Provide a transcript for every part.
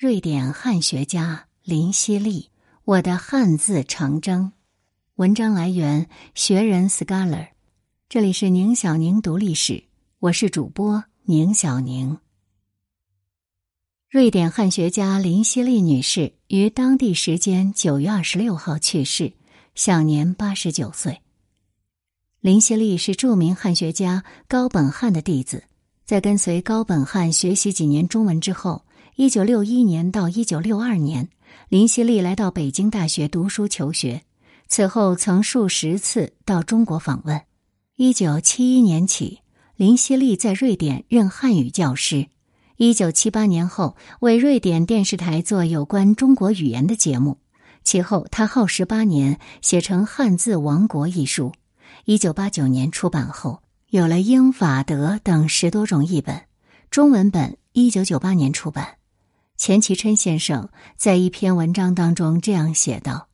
瑞典汉学家林希利，《我的汉字长征》。文章来源：学人 Scholar。这里是宁小宁读历史，我是主播宁小宁。瑞典汉学家林希利女士于当地时间九月二十六号去世，享年八十九岁。林希利是著名汉学家高本汉的弟子，在跟随高本汉学习几年中文之后。一九六一年到一九六二年，林希利来到北京大学读书求学，此后曾数十次到中国访问。一九七一年起，林希利在瑞典任汉语教师。一九七八年后，为瑞典电视台做有关中国语言的节目。其后，他耗时八年写成《汉字王国》一书。一九八九年出版后，有了英、法、德等十多种译本，中文本一九九八年出版。钱其琛先生在一篇文章当中这样写道：“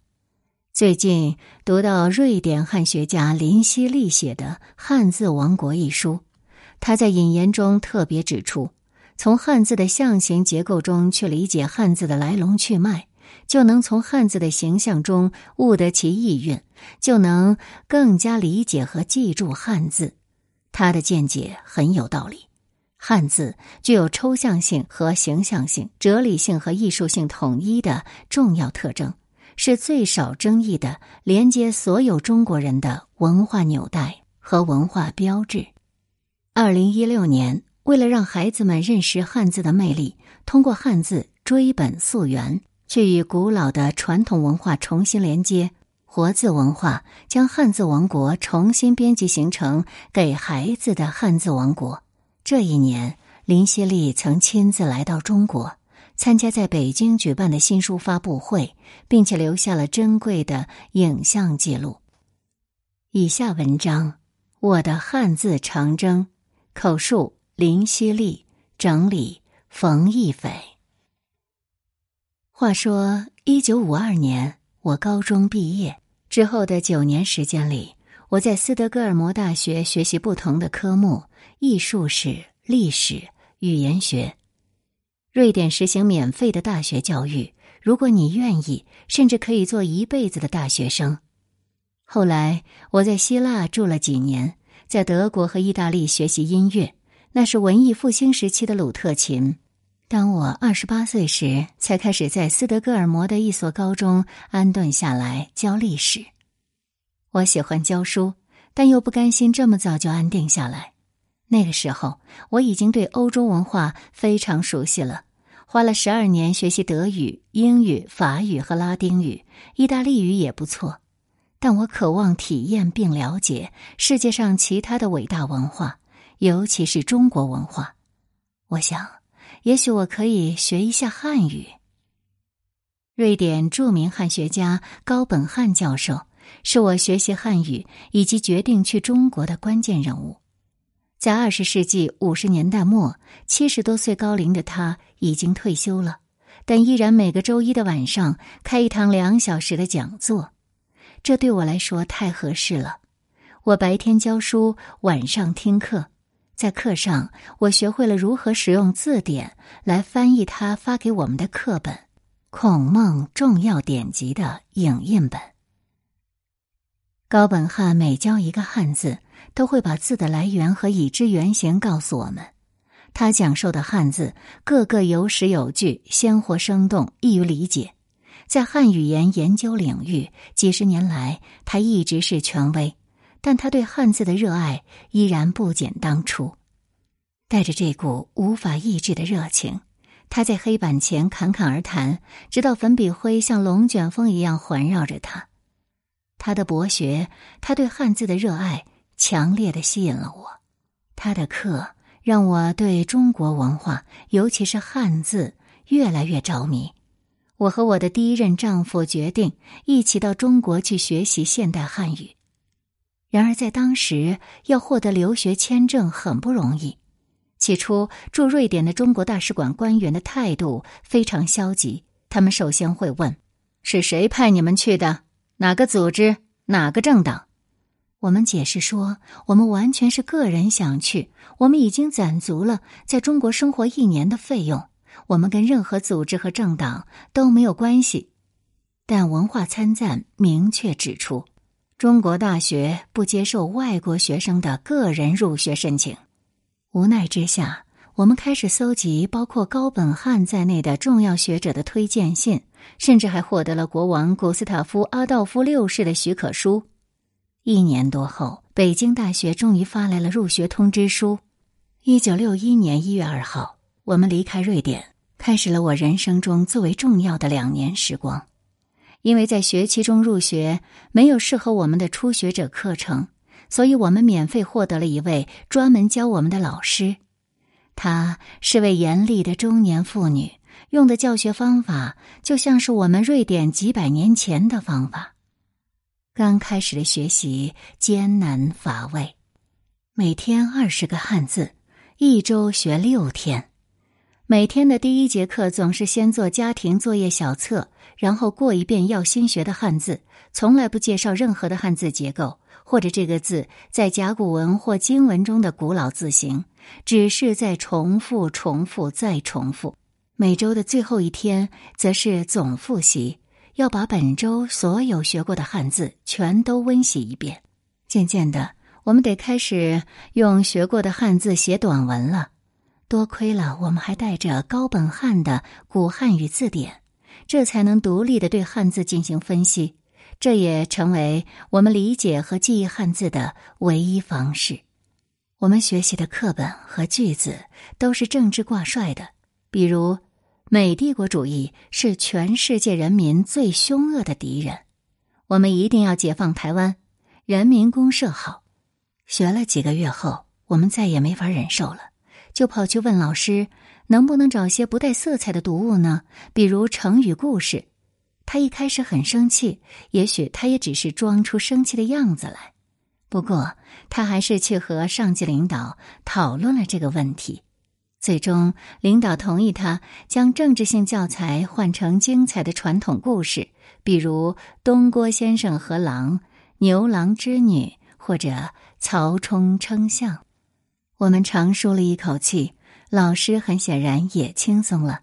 最近读到瑞典汉学家林希利写的《汉字王国》一书，他在引言中特别指出，从汉字的象形结构中去理解汉字的来龙去脉，就能从汉字的形象中悟得其意蕴，就能更加理解和记住汉字。他的见解很有道理。”汉字具有抽象性和形象性、哲理性和艺术性统一的重要特征，是最少争议的连接所有中国人的文化纽带和文化标志。二零一六年，为了让孩子们认识汉字的魅力，通过汉字追本溯源，去与古老的传统文化重新连接，活字文化将汉字王国重新编辑形成给孩子的汉字王国。这一年，林希利曾亲自来到中国，参加在北京举办的新书发布会，并且留下了珍贵的影像记录。以下文章：我的汉字长征，口述林希利，整理冯一斐。话说，一九五二年，我高中毕业之后的九年时间里，我在斯德哥尔摩大学学习不同的科目。艺术史、历史、语言学，瑞典实行免费的大学教育。如果你愿意，甚至可以做一辈子的大学生。后来我在希腊住了几年，在德国和意大利学习音乐，那是文艺复兴时期的鲁特琴。当我二十八岁时，才开始在斯德哥尔摩的一所高中安顿下来教历史。我喜欢教书，但又不甘心这么早就安定下来。那个时候，我已经对欧洲文化非常熟悉了，花了十二年学习德语、英语、法语和拉丁语，意大利语也不错。但我渴望体验并了解世界上其他的伟大文化，尤其是中国文化。我想，也许我可以学一下汉语。瑞典著名汉学家高本汉教授是我学习汉语以及决定去中国的关键人物。在二十世纪五十年代末，七十多岁高龄的他已经退休了，但依然每个周一的晚上开一堂两小时的讲座。这对我来说太合适了。我白天教书，晚上听课。在课上，我学会了如何使用字典来翻译他发给我们的课本《孔孟重要典籍》的影印本。高本汉每教一个汉字。都会把字的来源和已知原型告诉我们。他讲授的汉字个个有史有据，鲜活生动，易于理解。在汉语言研究领域，几十年来他一直是权威。但他对汉字的热爱依然不减当初。带着这股无法抑制的热情，他在黑板前侃侃而谈，直到粉笔灰像龙卷风一样环绕着他。他的博学，他对汉字的热爱。强烈的吸引了我，他的课让我对中国文化，尤其是汉字越来越着迷。我和我的第一任丈夫决定一起到中国去学习现代汉语。然而，在当时要获得留学签证很不容易。起初，驻瑞典的中国大使馆官员的态度非常消极，他们首先会问：“是谁派你们去的？哪个组织？哪个政党？”我们解释说，我们完全是个人想去，我们已经攒足了在中国生活一年的费用，我们跟任何组织和政党都没有关系。但文化参赞明确指出，中国大学不接受外国学生的个人入学申请。无奈之下，我们开始搜集包括高本汉在内的重要学者的推荐信，甚至还获得了国王古斯塔夫阿道夫六世的许可书。一年多后，北京大学终于发来了入学通知书。一九六一年一月二号，我们离开瑞典，开始了我人生中最为重要的两年时光。因为在学期中入学没有适合我们的初学者课程，所以我们免费获得了一位专门教我们的老师。她是位严厉的中年妇女，用的教学方法就像是我们瑞典几百年前的方法。刚开始的学习艰难乏味，每天二十个汉字，一周学六天。每天的第一节课总是先做家庭作业小册。然后过一遍要新学的汉字，从来不介绍任何的汉字结构或者这个字在甲骨文或经文中的古老字形，只是在重复、重复再重复。每周的最后一天则是总复习，要把本周所有学过的汉字全都温习一遍。渐渐的，我们得开始用学过的汉字写短文了。多亏了我们还带着高本汉的古汉语字典。这才能独立的对汉字进行分析，这也成为我们理解和记忆汉字的唯一方式。我们学习的课本和句子都是政治挂帅的，比如“美帝国主义是全世界人民最凶恶的敌人”，我们一定要解放台湾，人民公社好。学了几个月后，我们再也没法忍受了，就跑去问老师。能不能找些不带色彩的读物呢？比如成语故事。他一开始很生气，也许他也只是装出生气的样子来。不过他还是去和上级领导讨论了这个问题。最终，领导同意他将政治性教材换成精彩的传统故事，比如东郭先生和狼、牛郎织女或者曹冲称象。我们长舒了一口气。老师很显然也轻松了，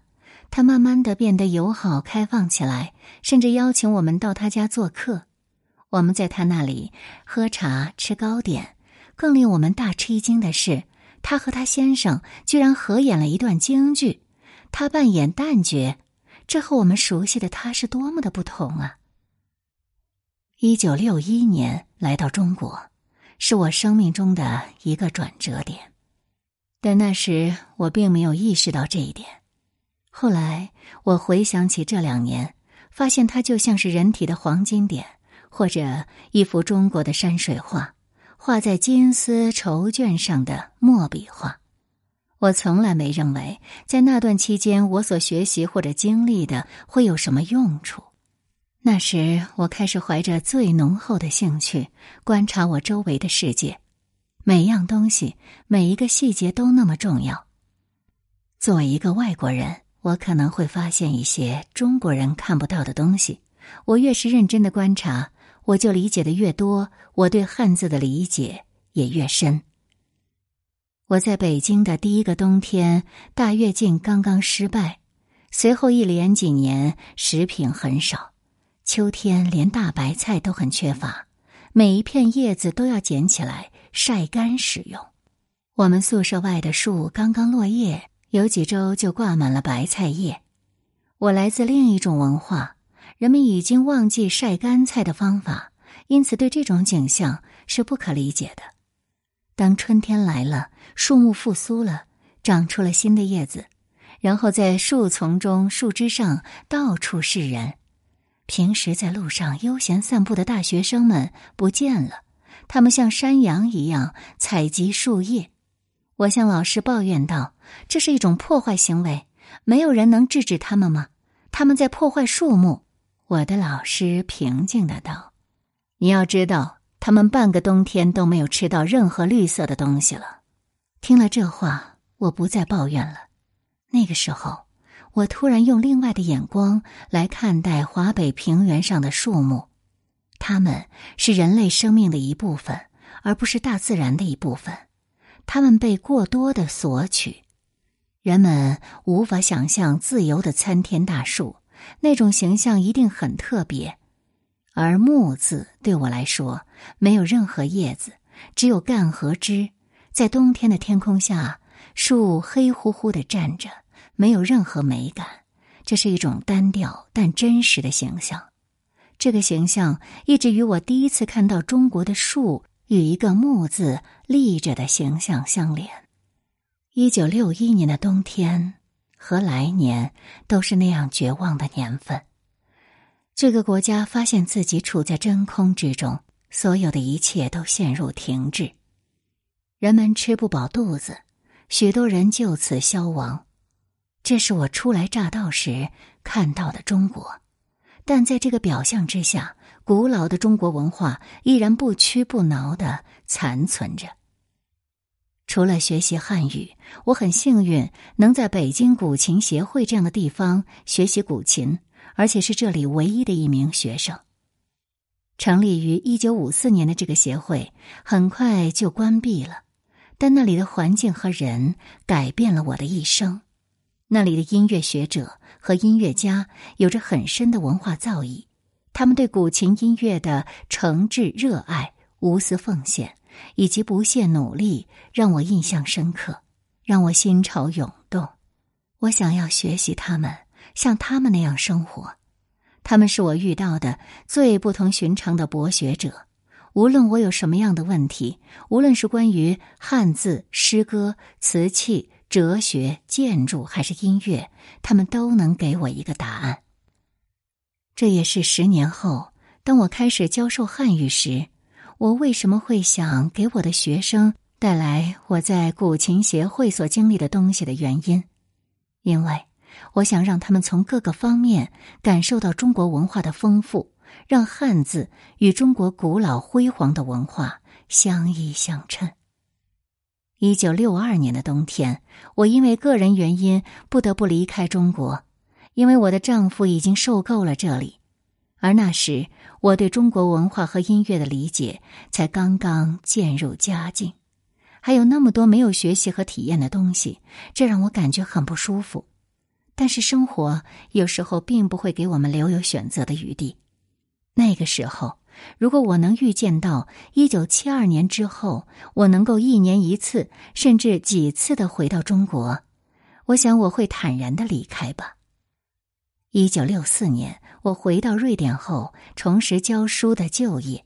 他慢慢的变得友好开放起来，甚至邀请我们到他家做客。我们在他那里喝茶吃糕点，更令我们大吃一惊的是，他和他先生居然合演了一段京剧，他扮演旦角，这和我们熟悉的他是多么的不同啊！一九六一年来到中国，是我生命中的一个转折点。但那时我并没有意识到这一点。后来我回想起这两年，发现它就像是人体的黄金点，或者一幅中国的山水画，画在金丝绸绢上的墨笔画。我从来没认为在那段期间我所学习或者经历的会有什么用处。那时我开始怀着最浓厚的兴趣观察我周围的世界。每样东西，每一个细节都那么重要。作为一个外国人，我可能会发现一些中国人看不到的东西。我越是认真的观察，我就理解的越多，我对汉字的理解也越深。我在北京的第一个冬天，大跃进刚刚失败，随后一连几年食品很少，秋天连大白菜都很缺乏，每一片叶子都要捡起来。晒干使用。我们宿舍外的树刚刚落叶，有几周就挂满了白菜叶。我来自另一种文化，人们已经忘记晒干菜的方法，因此对这种景象是不可理解的。当春天来了，树木复苏了，长出了新的叶子，然后在树丛中、树枝上到处是人。平时在路上悠闲散步的大学生们不见了。他们像山羊一样采集树叶，我向老师抱怨道：“这是一种破坏行为，没有人能制止他们吗？他们在破坏树木。”我的老师平静的道：“你要知道，他们半个冬天都没有吃到任何绿色的东西了。”听了这话，我不再抱怨了。那个时候，我突然用另外的眼光来看待华北平原上的树木。它们是人类生命的一部分，而不是大自然的一部分。它们被过多的索取。人们无法想象自由的参天大树，那种形象一定很特别。而木字对我来说，没有任何叶子，只有干和枝，在冬天的天空下，树黑乎乎的站着，没有任何美感。这是一种单调但真实的形象。这个形象一直与我第一次看到中国的树与一个木字立着的形象相连。一九六一年的冬天和来年都是那样绝望的年份。这个国家发现自己处在真空之中，所有的一切都陷入停滞，人们吃不饱肚子，许多人就此消亡。这是我初来乍到时看到的中国，但在这个表象之下，古老的中国文化依然不屈不挠的残存着。除了学习汉语，我很幸运能在北京古琴协会这样的地方学习古琴。而且是这里唯一的一名学生。成立于一九五四年的这个协会很快就关闭了，但那里的环境和人改变了我的一生。那里的音乐学者和音乐家有着很深的文化造诣，他们对古琴音乐的诚挚热爱、无私奉献以及不懈努力让我印象深刻，让我心潮涌动。我想要学习他们。像他们那样生活，他们是我遇到的最不同寻常的博学者。无论我有什么样的问题，无论是关于汉字、诗歌、瓷器、哲学、建筑还是音乐，他们都能给我一个答案。这也是十年后，当我开始教授汉语时，我为什么会想给我的学生带来我在古琴协会所经历的东西的原因，因为。我想让他们从各个方面感受到中国文化的丰富，让汉字与中国古老辉煌的文化相依相衬。一九六二年的冬天，我因为个人原因不得不离开中国，因为我的丈夫已经受够了这里，而那时我对中国文化和音乐的理解才刚刚渐入佳境，还有那么多没有学习和体验的东西，这让我感觉很不舒服。但是生活有时候并不会给我们留有选择的余地。那个时候，如果我能预见到一九七二年之后，我能够一年一次甚至几次的回到中国，我想我会坦然的离开吧。一九六四年，我回到瑞典后，重拾教书的旧业。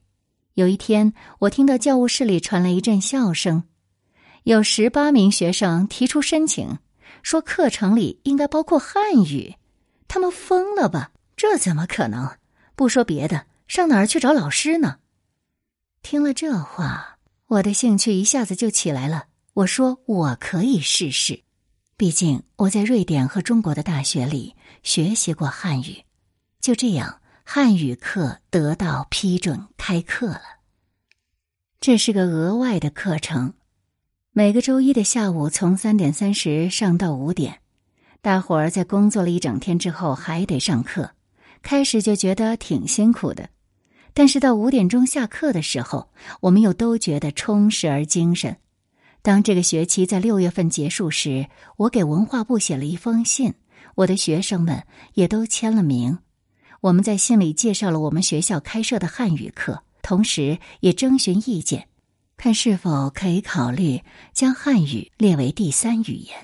有一天，我听到教务室里传来一阵笑声，有十八名学生提出申请。说课程里应该包括汉语，他们疯了吧？这怎么可能？不说别的，上哪儿去找老师呢？听了这话，我的兴趣一下子就起来了。我说我可以试试，毕竟我在瑞典和中国的大学里学习过汉语。就这样，汉语课得到批准开课了。这是个额外的课程。每个周一的下午，从三点三十上到五点，大伙儿在工作了一整天之后还得上课。开始就觉得挺辛苦的，但是到五点钟下课的时候，我们又都觉得充实而精神。当这个学期在六月份结束时，我给文化部写了一封信，我的学生们也都签了名。我们在信里介绍了我们学校开设的汉语课，同时也征询意见。看是否可以考虑将汉语列为第三语言。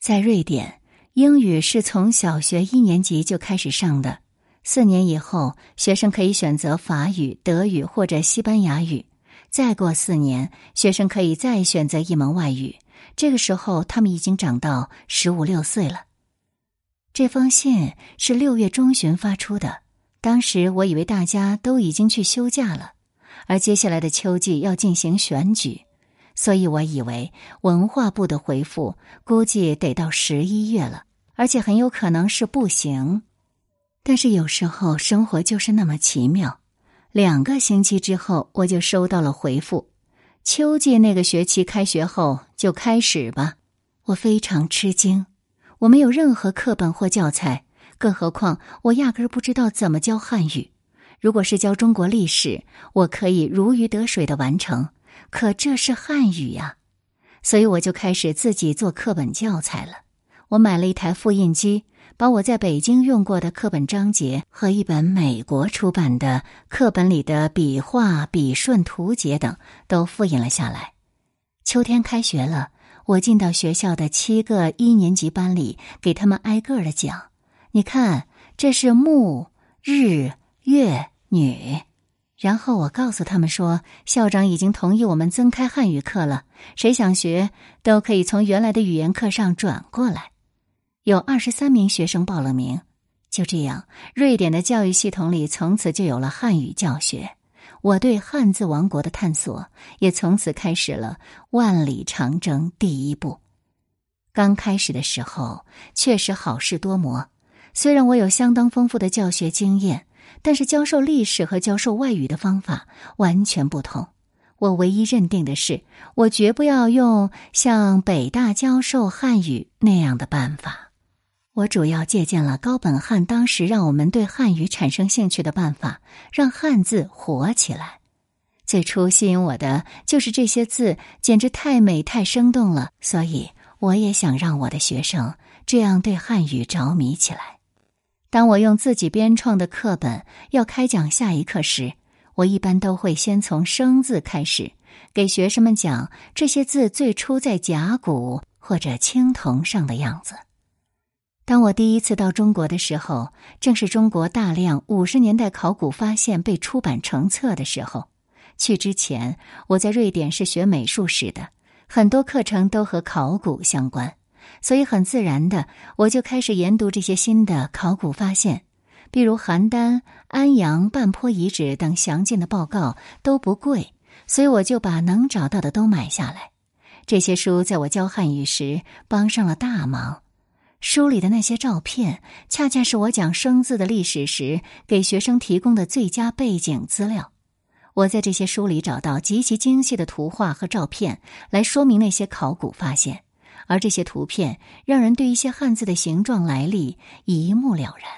在瑞典，英语是从小学一年级就开始上的，四年以后，学生可以选择法语、德语或者西班牙语。再过四年，学生可以再选择一门外语。这个时候，他们已经长到十五六岁了。这封信是六月中旬发出的，当时我以为大家都已经去休假了。而接下来的秋季要进行选举，所以我以为文化部的回复估计得到十一月了，而且很有可能是不行。但是有时候生活就是那么奇妙，两个星期之后我就收到了回复：秋季那个学期开学后就开始吧。我非常吃惊，我没有任何课本或教材，更何况我压根儿不知道怎么教汉语。如果是教中国历史，我可以如鱼得水的完成。可这是汉语呀，所以我就开始自己做课本教材了。我买了一台复印机，把我在北京用过的课本章节和一本美国出版的课本里的笔画、笔顺、图解等都复印了下来。秋天开学了，我进到学校的七个一年级班里，给他们挨个的讲。你看，这是木、日、月、女。然后我告诉他们说，校长已经同意我们增开汉语课了，谁想学都可以从原来的语言课上转过来。有二十三名学生报了名，就这样，瑞典的教育系统里从此就有了汉语教学。我对汉字王国的探索也从此开始了万里长征第一步。刚开始的时候确实好事多磨，虽然我有相当丰富的教学经验，但是教授历史和教授外语的方法完全不同。我唯一认定的是，我绝不要用像北大教授汉语那样的办法。我主要借鉴了高本汉当时让我们对汉语产生兴趣的办法，让汉字活起来。最初吸引我的就是这些字简直太美太生动了，所以我也想让我的学生这样对汉语着迷起来。当我用自己编创的课本要开讲下一课时，我一般都会先从生字开始，给学生们讲这些字最初在甲骨或者青铜上的样子。当我第一次到中国的时候，正是中国大量五十年代考古发现被出版成册的时候。去之前，我在瑞典是学美术史的，很多课程都和考古相关，所以很自然的，我就开始研读这些新的考古发现。比如邯郸、安阳、半坡遗址等详尽的报告都不贵，所以我就把能找到的都买下来。这些书在我教汉语时帮上了大忙。书里的那些照片，恰恰是我讲生字的历史时给学生提供的最佳背景资料。我在这些书里找到极其精细的图画和照片，来说明那些考古发现，而这些图片让人对一些汉字的形状来历一目了然。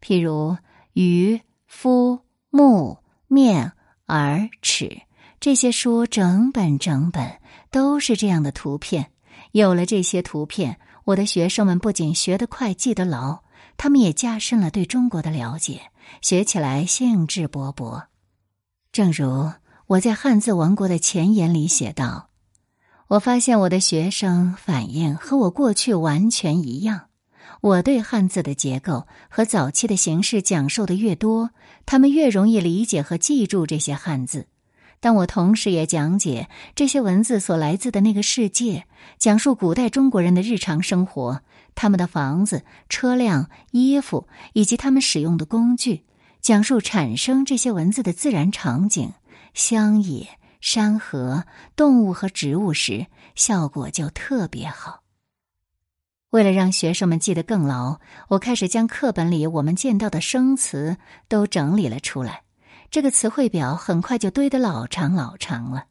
譬如“鱼”“夫”“木”“面”“耳”“齿”这些书，整本整本都是这样的图片。有了这些图片。我的学生们不仅学得快、记得牢，他们也加深了对中国的了解，学起来兴致勃勃。正如我在《汉字王国》的前言里写道：“我发现我的学生反应和我过去完全一样。我对汉字的结构和早期的形式讲授的越多，他们越容易理解和记住这些汉字。”但我同时也讲解这些文字所来自的那个世界，讲述古代中国人的日常生活，他们的房子、车辆、衣服以及他们使用的工具，讲述产生这些文字的自然场景、乡野、山河、动物和植物时，效果就特别好。为了让学生们记得更牢，我开始将课本里我们见到的生词都整理了出来。这个词汇表很快就堆得老长老长了。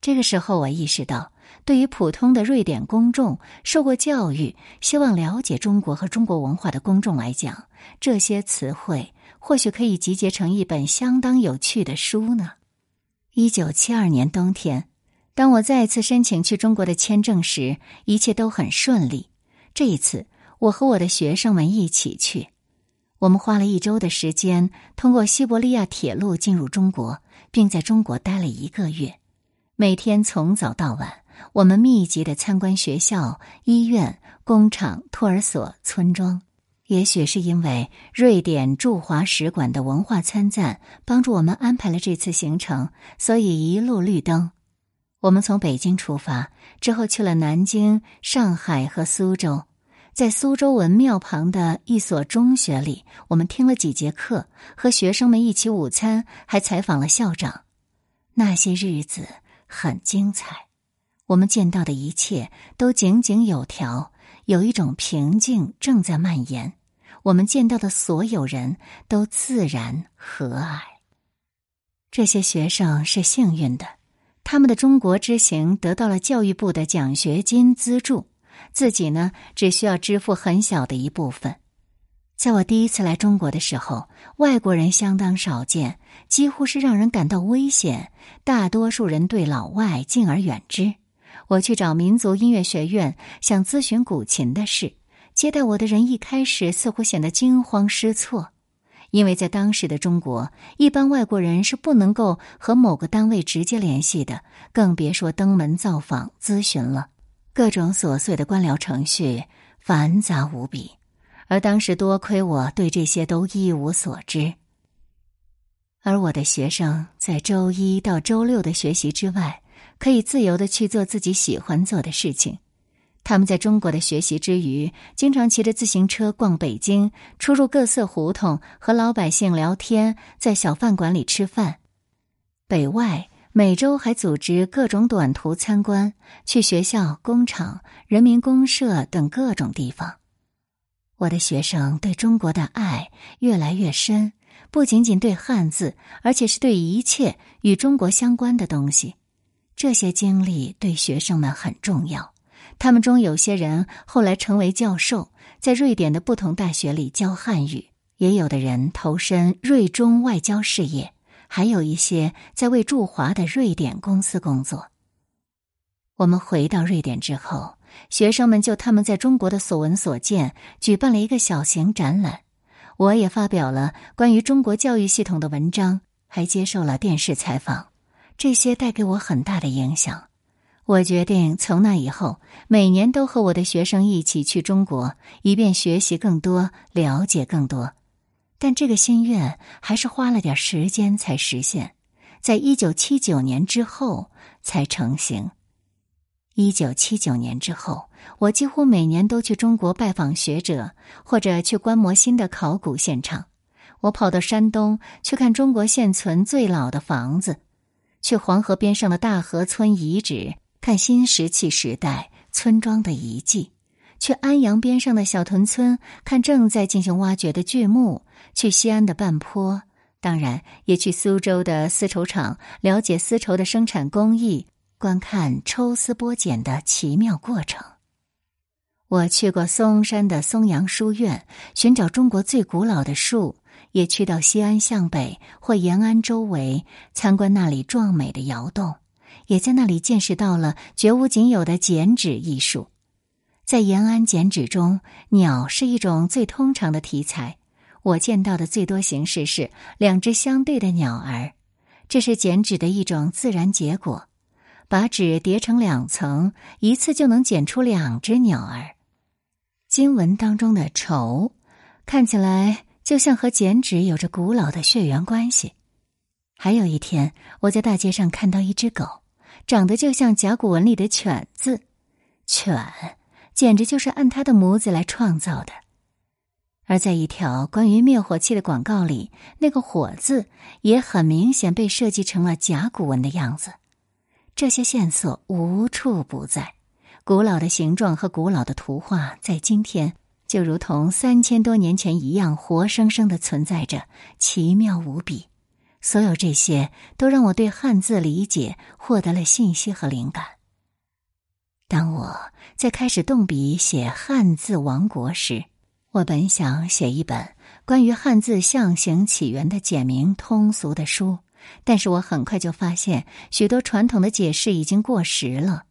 这个时候，我意识到，对于普通的瑞典公众、受过教育、希望了解中国和中国文化的公众来讲，这些词汇或许可以集结成一本相当有趣的书呢。一九七二年冬天，当我再次申请去中国的签证时，一切都很顺利。这一次，我和我的学生们一起去。我们花了一周的时间，通过西伯利亚铁路进入中国，并在中国待了一个月。每天从早到晚，我们密集的参观学校、医院、工厂、托儿所、村庄。也许是因为瑞典驻华使馆的文化参赞帮助我们安排了这次行程，所以一路绿灯。我们从北京出发之后，去了南京、上海和苏州。在苏州文庙旁的一所中学里，我们听了几节课，和学生们一起午餐，还采访了校长。那些日子很精彩，我们见到的一切都井井有条，有一种平静正在蔓延。我们见到的所有人都自然和蔼。这些学生是幸运的，他们的中国之行得到了教育部的奖学金资助。自己呢，只需要支付很小的一部分。在我第一次来中国的时候，外国人相当少见，几乎是让人感到危险。大多数人对老外敬而远之。我去找民族音乐学院，想咨询古琴的事。接待我的人一开始似乎显得惊慌失措，因为在当时的中国，一般外国人是不能够和某个单位直接联系的，更别说登门造访咨询了。各种琐碎的官僚程序繁杂无比，而当时多亏我对这些都一无所知。而我的学生在周一到周六的学习之外，可以自由的去做自己喜欢做的事情。他们在中国的学习之余，经常骑着自行车逛北京，出入各色胡同，和老百姓聊天，在小饭馆里吃饭。北外每周还组织各种短途参观，去学校、工厂、人民公社等各种地方。我的学生对中国的爱越来越深，不仅仅对汉字，而且是对一切与中国相关的东西。这些经历对学生们很重要。他们中有些人后来成为教授，在瑞典的不同大学里教汉语；也有的人投身瑞中外交事业，还有一些在为驻华的瑞典公司工作。我们回到瑞典之后，学生们就他们在中国的所闻所见举办了一个小型展览。我也发表了关于中国教育系统的文章，还接受了电视采访，这些带给我很大的影响。我决定从那以后，每年都和我的学生一起去中国，以便学习更多、了解更多。但这个心愿还是花了点时间才实现，在一九七九年之后才成型。一九七九年之后，我几乎每年都去中国拜访学者，或者去观摩新的考古现场。我跑到山东去看中国现存最老的房子，去黄河边上的大河村遗址。看新石器时代村庄的遗迹，去安阳边上的小屯村看正在进行挖掘的巨墓，去西安的半坡，当然也去苏州的丝绸厂了解丝绸的生产工艺，观看抽丝剥茧的奇妙过程。我去过嵩山的嵩阳书院，寻找中国最古老的树，也去到西安向北或延安周围参观那里壮美的窑洞。也在那里见识到了绝无仅有的剪纸艺术。在延安剪纸中，鸟是一种最通常的题材。我见到的最多形式是两只相对的鸟儿，这是剪纸的一种自然结果。把纸叠成两层，一次就能剪出两只鸟儿。经文当中的愁，看起来就像和剪纸有着古老的血缘关系。还有一天，我在大街上看到一只狗。长得就像甲骨文里的“犬”字，犬简直就是按它的模子来创造的。而在一条关于灭火器的广告里，那个“火”字也很明显被设计成了甲骨文的样子。这些线索无处不在，古老的形状和古老的图画在今天就如同三千多年前一样活生生的存在着，奇妙无比。所有这些都让我对汉字理解获得了信息和灵感。当我在开始动笔写《汉字王国》时，我本想写一本关于汉字象形起源的简明通俗的书，但是我很快就发现许多传统的解释已经过时了，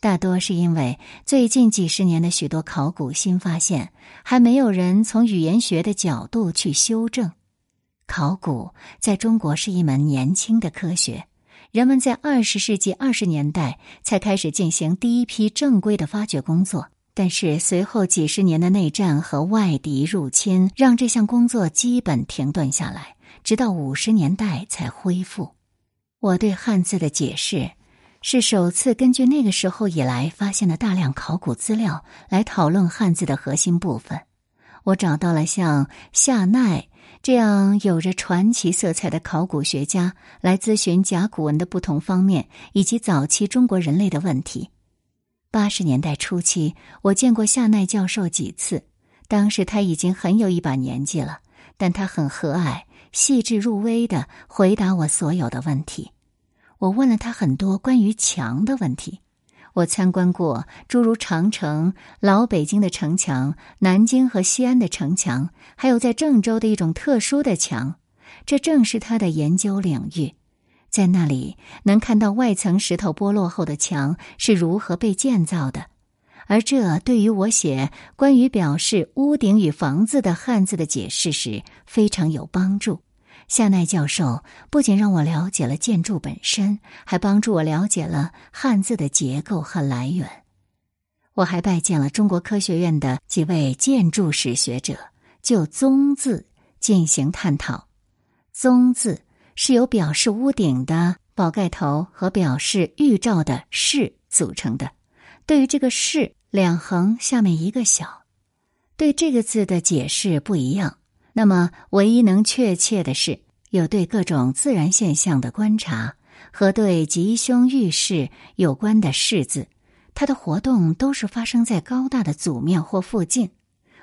大多是因为最近几十年的许多考古新发现还没有人从语言学的角度去修正。考古在中国是一门年轻的科学，人们在二十世纪二十年代才开始进行第一批正规的发掘工作。但是随后几十年的内战和外敌入侵，让这项工作基本停顿下来，直到五十年代才恢复。我对汉字的解释，是首次根据那个时候以来发现的大量考古资料来讨论汉字的核心部分。我找到了像夏奈。这样有着传奇色彩的考古学家来咨询甲骨文的不同方面，以及早期中国人类的问题。八十年代初期，我见过夏奈教授几次，当时他已经很有一把年纪了，但他很和蔼、细致入微的回答我所有的问题。我问了他很多关于墙的问题。我参观过诸如长城、老北京的城墙、南京和西安的城墙，还有在郑州的一种特殊的墙，这正是他的研究领域。在那里能看到外层石头剥落后的墙是如何被建造的，而这对于我写关于表示屋顶与房子的汉字的解释时非常有帮助。夏奈教授不仅让我了解了建筑本身，还帮助我了解了汉字的结构和来源。我还拜见了中国科学院的几位建筑史学者，就“宗”字进行探讨。“宗”字是由表示屋顶的宝盖头和表示预兆的“室”组成的。对于这个“是”，两横下面一个小，对这个字的解释不一样。那么，唯一能确切的是，有对各种自然现象的观察和对吉凶预示有关的“室”字。它的活动都是发生在高大的组面或附近。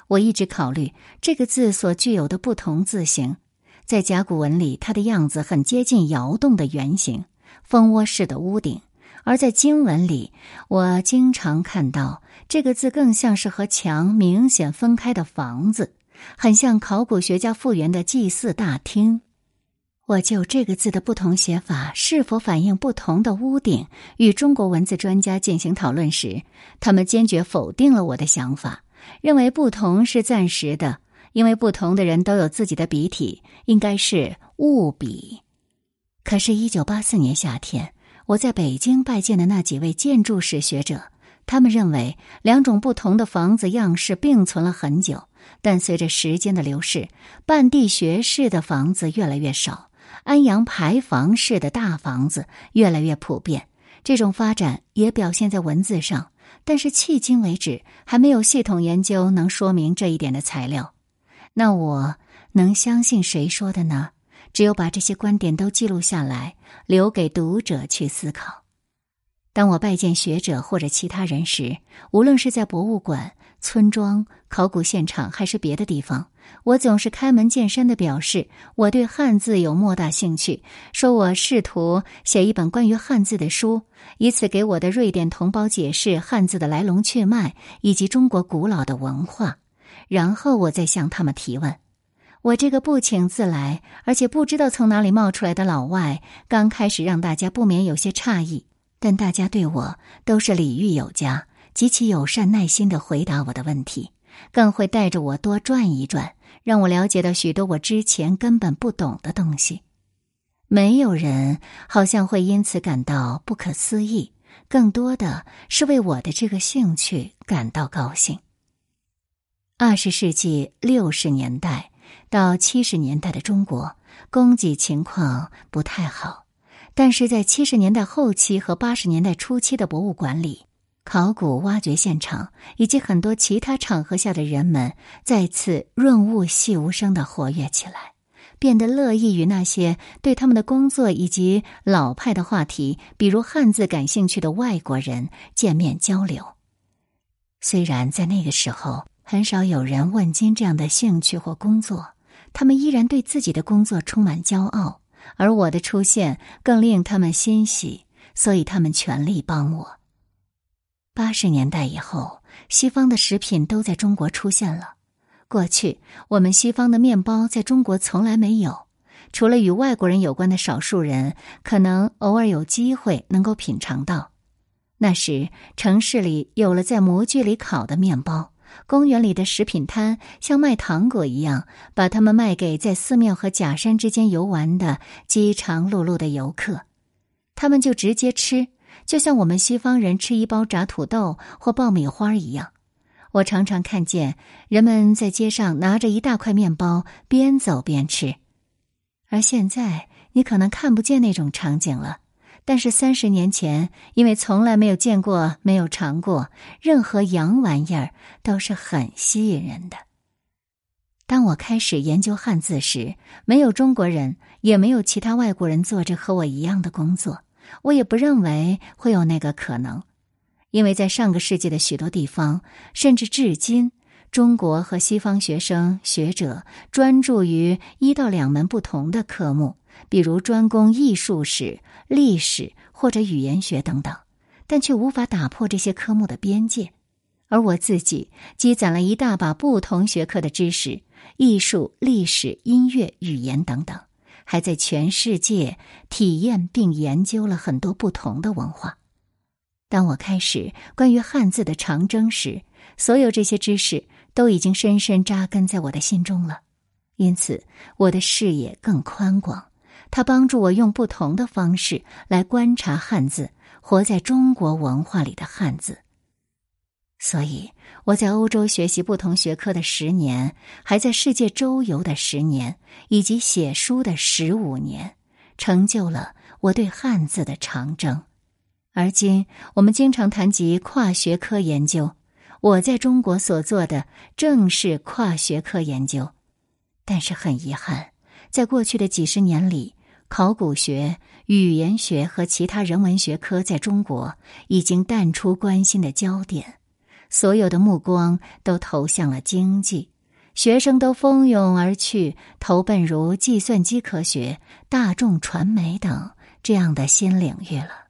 我一直考虑这个字所具有的不同字形。在甲骨文里，它的样子很接近窑洞的圆形蜂窝式的屋顶；而在经文里，我经常看到这个字更像是和墙明显分开的房子，很像考古学家复原的祭祀大厅。我就这个字的不同写法是否反映不同的屋顶，与中国文字专家进行讨论时，他们坚决否定了我的想法，认为不同是暂时的，因为不同的人都有自己的笔体，应该是物笔。可是，一九八四年夏天，我在北京拜见的那几位建筑史学者，他们认为两种不同的房子样式并存了很久，但随着时间的流逝，半地穴式的房子越来越少。安阳牌房式的大房子越来越普遍，这种发展也表现在文字上，但是迄今为止还没有系统研究能说明这一点的材料。那我能相信谁说的呢？只有把这些观点都记录下来，留给读者去思考。当我拜见学者或者其他人时，无论是在博物馆。村庄、考古现场还是别的地方，我总是开门见山的表示我对汉字有莫大兴趣，说我试图写一本关于汉字的书，以此给我的瑞典同胞解释汉字的来龙去脉以及中国古老的文化。然后我再向他们提问。我这个不请自来，而且不知道从哪里冒出来的老外，刚开始让大家不免有些诧异，但大家对我都是礼遇有加。极其友善、耐心的回答我的问题，更会带着我多转一转，让我了解到许多我之前根本不懂的东西。没有人好像会因此感到不可思议，更多的是为我的这个兴趣感到高兴。二十世纪六十年代到七十年代的中国供给情况不太好，但是在七十年代后期和八十年代初期的博物馆里。考古挖掘现场以及很多其他场合下的人们再次润物细无声的活跃起来，变得乐意与那些对他们的工作以及老派的话题，比如汉字感兴趣的外国人见面交流。虽然在那个时候很少有人问津这样的兴趣或工作，他们依然对自己的工作充满骄傲，而我的出现更令他们欣喜，所以他们全力帮我。八十年代以后，西方的食品都在中国出现了。过去，我们西方的面包在中国从来没有，除了与外国人有关的少数人，可能偶尔有机会能够品尝到。那时，城市里有了在模具里烤的面包，公园里的食品摊像卖糖果一样，把它们卖给在寺庙和假山之间游玩的饥肠辘辘的游客，他们就直接吃。就像我们西方人吃一包炸土豆或爆米花一样，我常常看见人们在街上拿着一大块面包边走边吃。而现在你可能看不见那种场景了，但是三十年前，因为从来没有见过、没有尝过任何洋玩意儿，都是很吸引人的。当我开始研究汉字时，没有中国人，也没有其他外国人做着和我一样的工作。我也不认为会有那个可能，因为在上个世纪的许多地方，甚至至今，中国和西方学生学者专注于一到两门不同的科目，比如专攻艺术史、历史或者语言学等等，但却无法打破这些科目的边界。而我自己积攒了一大把不同学科的知识，艺术、历史、音乐、语言等等。还在全世界体验并研究了很多不同的文化。当我开始关于汉字的长征时，所有这些知识都已经深深扎根在我的心中了。因此，我的视野更宽广。它帮助我用不同的方式来观察汉字，活在中国文化里的汉字。所以，我在欧洲学习不同学科的十年，还在世界周游的十年，以及写书的十五年，成就了我对汉字的长征。而今，我们经常谈及跨学科研究，我在中国所做的正是跨学科研究。但是很遗憾，在过去的几十年里，考古学、语言学和其他人文学科在中国已经淡出关心的焦点。所有的目光都投向了经济，学生都蜂拥而去，投奔如计算机科学、大众传媒等这样的新领域了。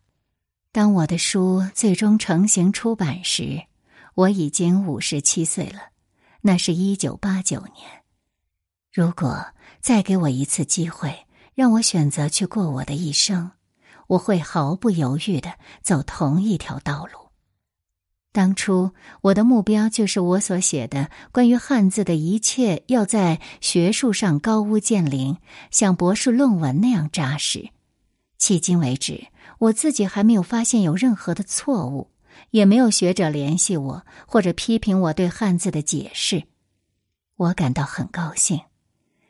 当我的书最终成型出版时，我已经五十七岁了，那是一九八九年。如果再给我一次机会，让我选择去过我的一生，我会毫不犹豫的走同一条道路。当初我的目标就是我所写的关于汉字的一切要在学术上高屋建瓴，像博士论文那样扎实。迄今为止，我自己还没有发现有任何的错误，也没有学者联系我或者批评我对汉字的解释。我感到很高兴，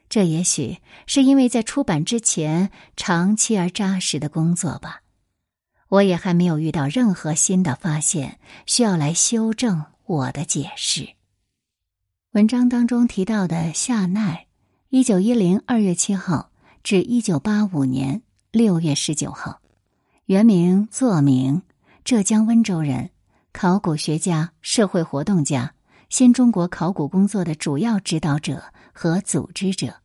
这也许是因为在出版之前长期而扎实的工作吧。我也还没有遇到任何新的发现，需要来修正我的解释。文章当中提到的夏奈，一九一零二月七号至一九八五年六月十九号，原名作明，浙江温州人，考古学家、社会活动家，新中国考古工作的主要指导者和组织者，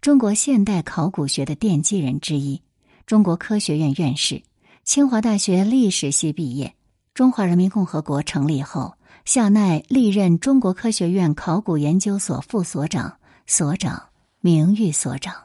中国现代考古学的奠基人之一，中国科学院院士。清华大学历史系毕业。中华人民共和国成立后，夏奈历任中国科学院考古研究所副所长、所长、名誉所长。